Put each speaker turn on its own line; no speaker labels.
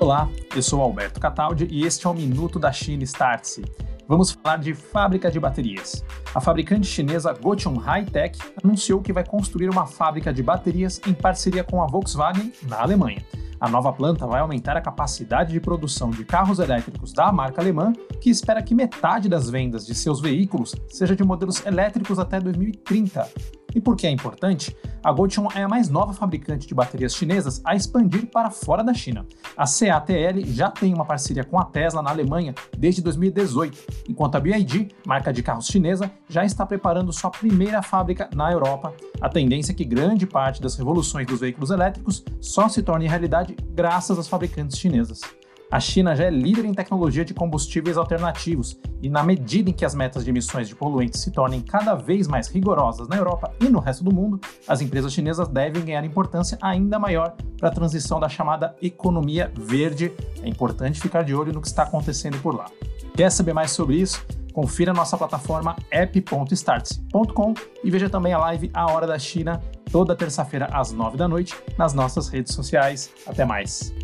Olá, eu sou Alberto Cataldi e este é o Minuto da China Startse. Vamos falar de fábrica de baterias. A fabricante chinesa Gotion High-Tech anunciou que vai construir uma fábrica de baterias em parceria com a Volkswagen na Alemanha. A nova planta vai aumentar a capacidade de produção de carros elétricos da marca alemã, que espera que metade das vendas de seus veículos seja de modelos elétricos até 2030. E por que é importante? A Gotion é a mais nova fabricante de baterias chinesas a expandir para fora da China. A CATL já tem uma parceria com a Tesla na Alemanha desde 2018, enquanto a BYD, marca de carros chinesa, já está preparando sua primeira fábrica na Europa. A tendência é que grande parte das revoluções dos veículos elétricos só se torne realidade graças às fabricantes chinesas. A China já é líder em tecnologia de combustíveis alternativos e, na medida em que as metas de emissões de poluentes se tornem cada vez mais rigorosas na Europa e no resto do mundo, as empresas chinesas devem ganhar importância ainda maior para a transição da chamada economia verde. É importante ficar de olho no que está acontecendo por lá. Quer saber mais sobre isso? Confira nossa plataforma app.startse.com e veja também a live A Hora da China toda terça-feira às nove da noite nas nossas redes sociais. Até mais!